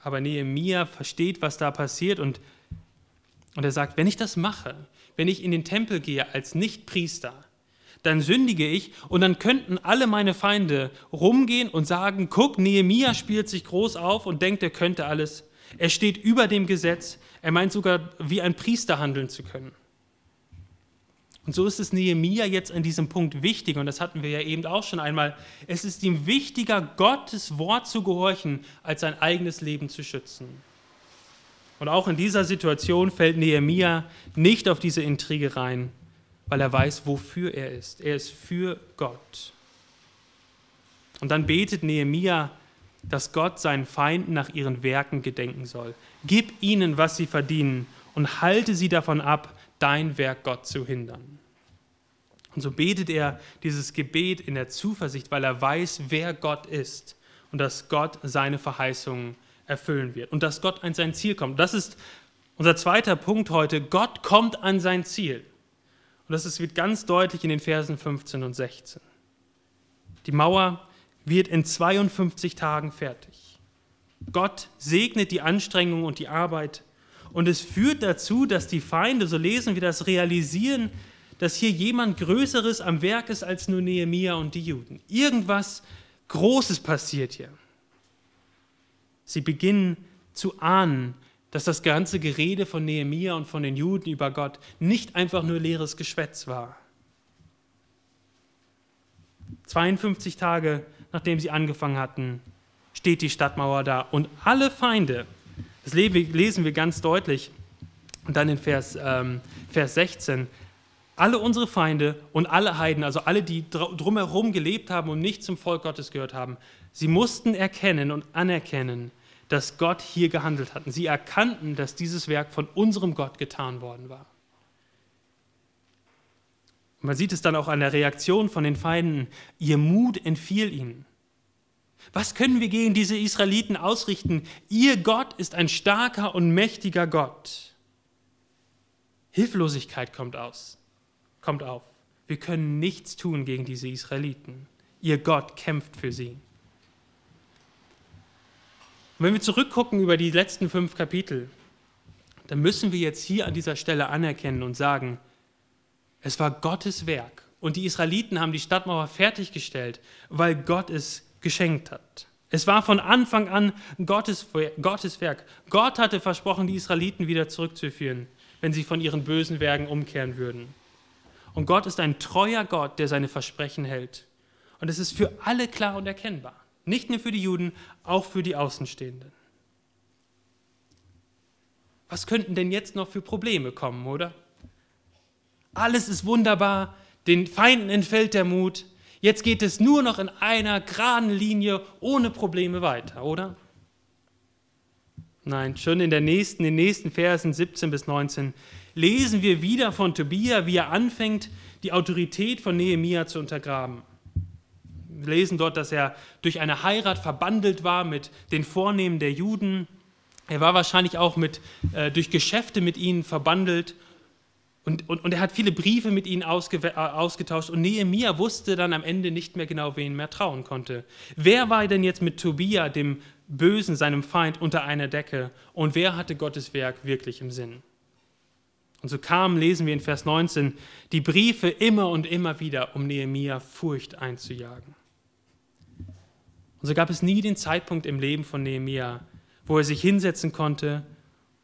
Aber Nehemiah versteht, was da passiert und, und er sagt, wenn ich das mache, wenn ich in den Tempel gehe als Nichtpriester, dann sündige ich und dann könnten alle meine Feinde rumgehen und sagen, guck, Nehemia spielt sich groß auf und denkt, er könnte alles. Er steht über dem Gesetz. Er meint sogar, wie ein Priester handeln zu können. Und so ist es Nehemia jetzt an diesem Punkt wichtig, und das hatten wir ja eben auch schon einmal. Es ist ihm wichtiger, Gottes Wort zu gehorchen, als sein eigenes Leben zu schützen. Und auch in dieser Situation fällt Nehemia nicht auf diese Intrige rein, weil er weiß, wofür er ist. Er ist für Gott. Und dann betet Nehemia, dass Gott seinen Feinden nach ihren Werken gedenken soll. Gib ihnen, was sie verdienen, und halte sie davon ab, dein Werk Gott zu hindern. Und so betet er dieses Gebet in der Zuversicht, weil er weiß, wer Gott ist und dass Gott seine Verheißungen erfüllen wird und dass Gott an sein Ziel kommt. Das ist unser zweiter Punkt heute. Gott kommt an sein Ziel. Und das wird ganz deutlich in den Versen 15 und 16. Die Mauer wird in 52 Tagen fertig. Gott segnet die Anstrengung und die Arbeit. Und es führt dazu, dass die Feinde, so lesen wir das, realisieren, dass hier jemand Größeres am Werk ist als nur Nehemia und die Juden. Irgendwas Großes passiert hier. Sie beginnen zu ahnen, dass das ganze Gerede von Nehemia und von den Juden über Gott nicht einfach nur leeres Geschwätz war. 52 Tage nachdem sie angefangen hatten, steht die Stadtmauer da und alle Feinde, das lesen wir ganz deutlich, und dann in Vers, ähm, Vers 16, alle unsere Feinde und alle Heiden, also alle, die drumherum gelebt haben und nicht zum Volk Gottes gehört haben, sie mussten erkennen und anerkennen, dass Gott hier gehandelt hat. Sie erkannten, dass dieses Werk von unserem Gott getan worden war. Man sieht es dann auch an der Reaktion von den Feinden. Ihr Mut entfiel ihnen. Was können wir gegen diese Israeliten ausrichten? Ihr Gott ist ein starker und mächtiger Gott. Hilflosigkeit kommt aus, kommt auf. Wir können nichts tun gegen diese Israeliten. Ihr Gott kämpft für sie. Und wenn wir zurückgucken über die letzten fünf Kapitel, dann müssen wir jetzt hier an dieser Stelle anerkennen und sagen, es war Gottes Werk. Und die Israeliten haben die Stadtmauer fertiggestellt, weil Gott es geschenkt hat. Es war von Anfang an Gottes, Gottes Werk. Gott hatte versprochen, die Israeliten wieder zurückzuführen, wenn sie von ihren bösen Werken umkehren würden. Und Gott ist ein treuer Gott, der seine Versprechen hält. Und es ist für alle klar und erkennbar. Nicht nur für die Juden, auch für die Außenstehenden. Was könnten denn jetzt noch für Probleme kommen, oder? Alles ist wunderbar, den Feinden entfällt der Mut. Jetzt geht es nur noch in einer geraden Linie ohne Probleme weiter, oder? Nein, schon in, der nächsten, in den nächsten Versen 17 bis 19 lesen wir wieder von Tobia, wie er anfängt, die Autorität von Nehemia zu untergraben. Wir lesen dort, dass er durch eine Heirat verbandelt war mit den Vornehmen der Juden. Er war wahrscheinlich auch mit, äh, durch Geschäfte mit ihnen verbandelt und, und, und er hat viele Briefe mit ihnen ausge, ausgetauscht und Nehemia wusste dann am Ende nicht mehr genau, wen mehr trauen konnte. Wer war denn jetzt mit Tobia, dem Bösen, seinem Feind, unter einer Decke und wer hatte Gottes Werk wirklich im Sinn? Und so kamen, lesen wir in Vers 19, die Briefe immer und immer wieder, um Nehemia Furcht einzujagen. Und so gab es nie den Zeitpunkt im Leben von Nehemia, wo er sich hinsetzen konnte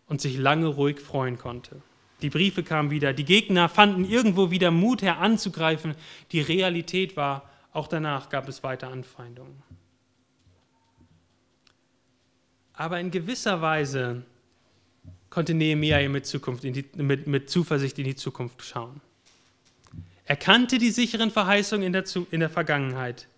und sich lange ruhig freuen konnte. Die Briefe kamen wieder, die Gegner fanden irgendwo wieder Mut her anzugreifen. Die Realität war, auch danach gab es weiter Anfeindungen. Aber in gewisser Weise konnte Nehemiah mit, Zukunft die, mit, mit Zuversicht in die Zukunft schauen. Er kannte die sicheren Verheißungen in der, in der Vergangenheit.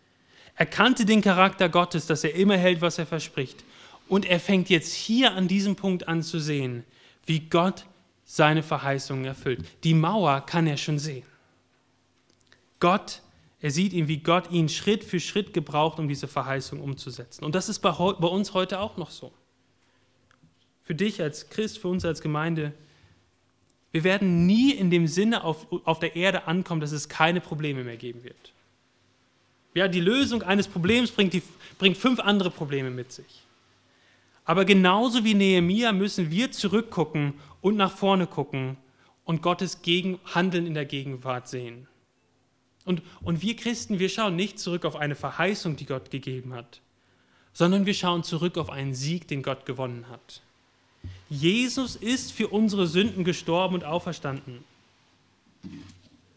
Er kannte den Charakter Gottes, dass er immer hält, was er verspricht. Und er fängt jetzt hier an diesem Punkt an zu sehen, wie Gott seine Verheißungen erfüllt. Die Mauer kann er schon sehen. Gott, er sieht ihn, wie Gott ihn Schritt für Schritt gebraucht, um diese Verheißung umzusetzen. Und das ist bei, bei uns heute auch noch so. Für dich als Christ, für uns als Gemeinde, wir werden nie in dem Sinne auf, auf der Erde ankommen, dass es keine Probleme mehr geben wird. Ja, die Lösung eines Problems bringt, die, bringt fünf andere Probleme mit sich. Aber genauso wie Nehemia müssen wir zurückgucken und nach vorne gucken und Gottes Gegen Handeln in der Gegenwart sehen. Und, und wir Christen, wir schauen nicht zurück auf eine Verheißung, die Gott gegeben hat, sondern wir schauen zurück auf einen Sieg, den Gott gewonnen hat. Jesus ist für unsere Sünden gestorben und auferstanden.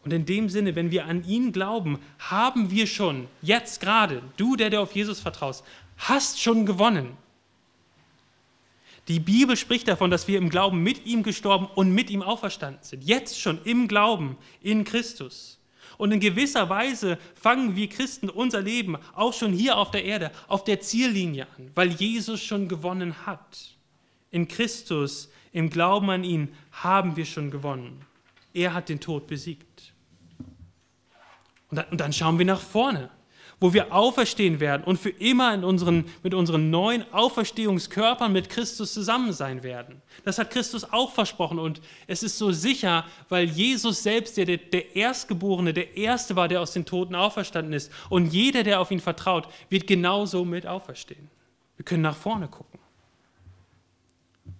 Und in dem Sinne, wenn wir an ihn glauben, haben wir schon, jetzt gerade, du, der dir auf Jesus vertraust, hast schon gewonnen. Die Bibel spricht davon, dass wir im Glauben mit ihm gestorben und mit ihm auferstanden sind. Jetzt schon im Glauben in Christus. Und in gewisser Weise fangen wir Christen unser Leben auch schon hier auf der Erde auf der Ziellinie an, weil Jesus schon gewonnen hat. In Christus, im Glauben an ihn, haben wir schon gewonnen. Er hat den Tod besiegt. Und dann, und dann schauen wir nach vorne wo wir auferstehen werden und für immer in unseren, mit unseren neuen Auferstehungskörpern mit Christus zusammen sein werden. Das hat Christus auch versprochen und es ist so sicher, weil Jesus selbst der, der Erstgeborene, der Erste war, der aus den Toten auferstanden ist. Und jeder, der auf ihn vertraut, wird genauso mit auferstehen. Wir können nach vorne gucken.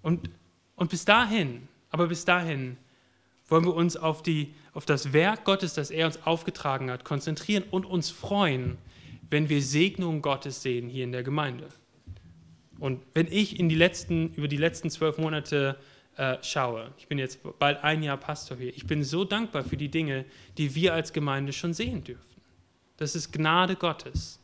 Und, und bis dahin, aber bis dahin wollen wir uns auf, die, auf das Werk Gottes, das er uns aufgetragen hat, konzentrieren und uns freuen, wenn wir Segnungen Gottes sehen hier in der Gemeinde. Und wenn ich in die letzten, über die letzten zwölf Monate äh, schaue, ich bin jetzt bald ein Jahr Pastor hier, ich bin so dankbar für die Dinge, die wir als Gemeinde schon sehen dürfen. Das ist Gnade Gottes.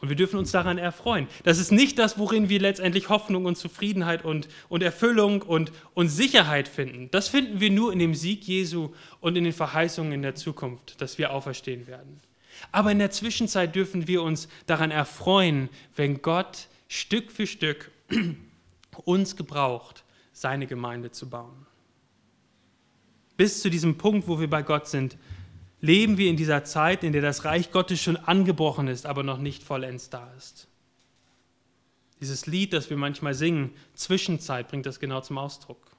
Und wir dürfen uns daran erfreuen. Das ist nicht das, worin wir letztendlich Hoffnung und Zufriedenheit und, und Erfüllung und, und Sicherheit finden. Das finden wir nur in dem Sieg Jesu und in den Verheißungen in der Zukunft, dass wir auferstehen werden. Aber in der Zwischenzeit dürfen wir uns daran erfreuen, wenn Gott Stück für Stück [clears throat] uns gebraucht, seine Gemeinde zu bauen. Bis zu diesem Punkt, wo wir bei Gott sind, leben wir in dieser Zeit, in der das Reich Gottes schon angebrochen ist, aber noch nicht vollends da ist. Dieses Lied, das wir manchmal singen, Zwischenzeit, bringt das genau zum Ausdruck.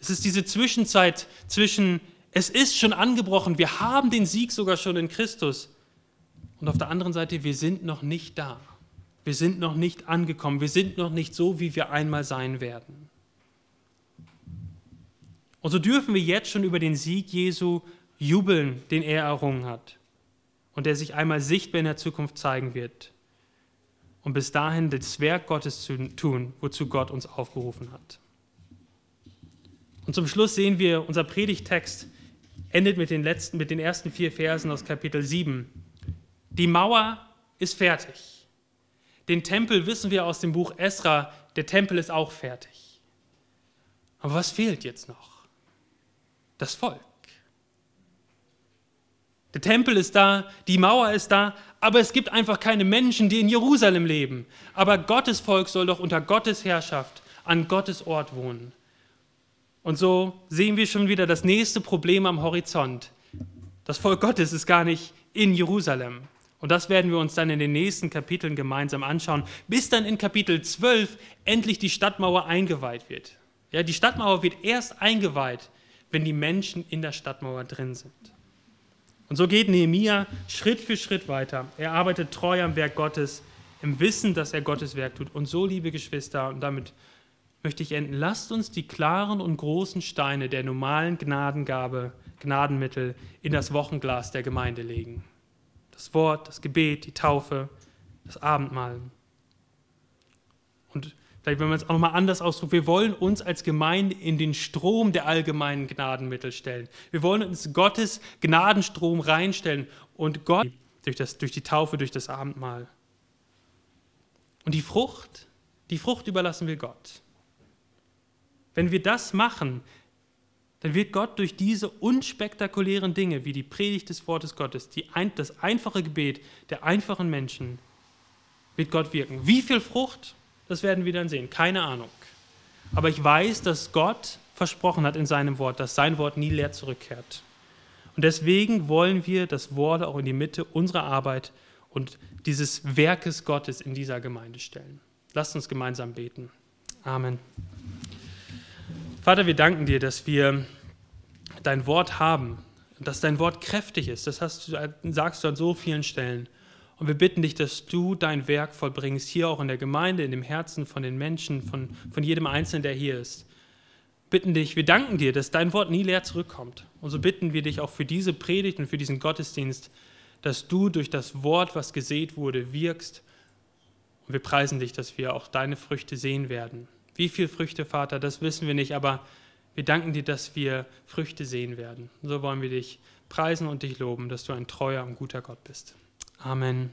Es ist diese Zwischenzeit zwischen es ist schon angebrochen. Wir haben den Sieg sogar schon in Christus. Und auf der anderen Seite, wir sind noch nicht da. Wir sind noch nicht angekommen. Wir sind noch nicht so, wie wir einmal sein werden. Und so dürfen wir jetzt schon über den Sieg Jesu jubeln, den er errungen hat und der sich einmal sichtbar in der Zukunft zeigen wird. Und bis dahin das Werk Gottes zu tun, wozu Gott uns aufgerufen hat. Und zum Schluss sehen wir unser Predigtext endet mit den, letzten, mit den ersten vier Versen aus Kapitel 7. Die Mauer ist fertig. Den Tempel wissen wir aus dem Buch Esra, der Tempel ist auch fertig. Aber was fehlt jetzt noch? Das Volk. Der Tempel ist da, die Mauer ist da, aber es gibt einfach keine Menschen, die in Jerusalem leben. Aber Gottes Volk soll doch unter Gottes Herrschaft an Gottes Ort wohnen. Und so sehen wir schon wieder das nächste Problem am Horizont. Das Volk Gottes ist gar nicht in Jerusalem. Und das werden wir uns dann in den nächsten Kapiteln gemeinsam anschauen, bis dann in Kapitel 12 endlich die Stadtmauer eingeweiht wird. Ja, die Stadtmauer wird erst eingeweiht, wenn die Menschen in der Stadtmauer drin sind. Und so geht Nehemia Schritt für Schritt weiter. Er arbeitet treu am Werk Gottes, im Wissen, dass er Gottes Werk tut. Und so, liebe Geschwister, und damit möchte ich enden. Lasst uns die klaren und großen Steine der normalen Gnadengabe, Gnadenmittel in das Wochenglas der Gemeinde legen. Das Wort, das Gebet, die Taufe, das Abendmahl. Und vielleicht wenn man es auch nochmal anders ausdrückt, wir wollen uns als Gemeinde in den Strom der allgemeinen Gnadenmittel stellen. Wir wollen uns Gottes Gnadenstrom reinstellen und Gott durch, das, durch die Taufe, durch das Abendmahl. Und die Frucht, die Frucht überlassen wir Gott. Wenn wir das machen, dann wird Gott durch diese unspektakulären Dinge wie die Predigt des Wortes Gottes, die, das einfache Gebet der einfachen Menschen, wird Gott wirken. Wie viel Frucht? Das werden wir dann sehen. Keine Ahnung. Aber ich weiß, dass Gott versprochen hat in seinem Wort, dass sein Wort nie leer zurückkehrt. Und deswegen wollen wir das Wort auch in die Mitte unserer Arbeit und dieses Werkes Gottes in dieser Gemeinde stellen. Lasst uns gemeinsam beten. Amen. Vater, wir danken dir, dass wir dein Wort haben, dass dein Wort kräftig ist. Das hast du, sagst du an so vielen Stellen. Und wir bitten dich, dass du dein Werk vollbringst, hier auch in der Gemeinde, in dem Herzen von den Menschen, von, von jedem Einzelnen, der hier ist. Bitten dich, wir danken dir, dass dein Wort nie leer zurückkommt. Und so bitten wir dich auch für diese Predigt und für diesen Gottesdienst, dass du durch das Wort, was gesät wurde, wirkst. Und wir preisen dich, dass wir auch deine Früchte sehen werden. Wie viele Früchte, Vater, das wissen wir nicht, aber wir danken dir, dass wir Früchte sehen werden. So wollen wir dich preisen und dich loben, dass du ein treuer und guter Gott bist. Amen.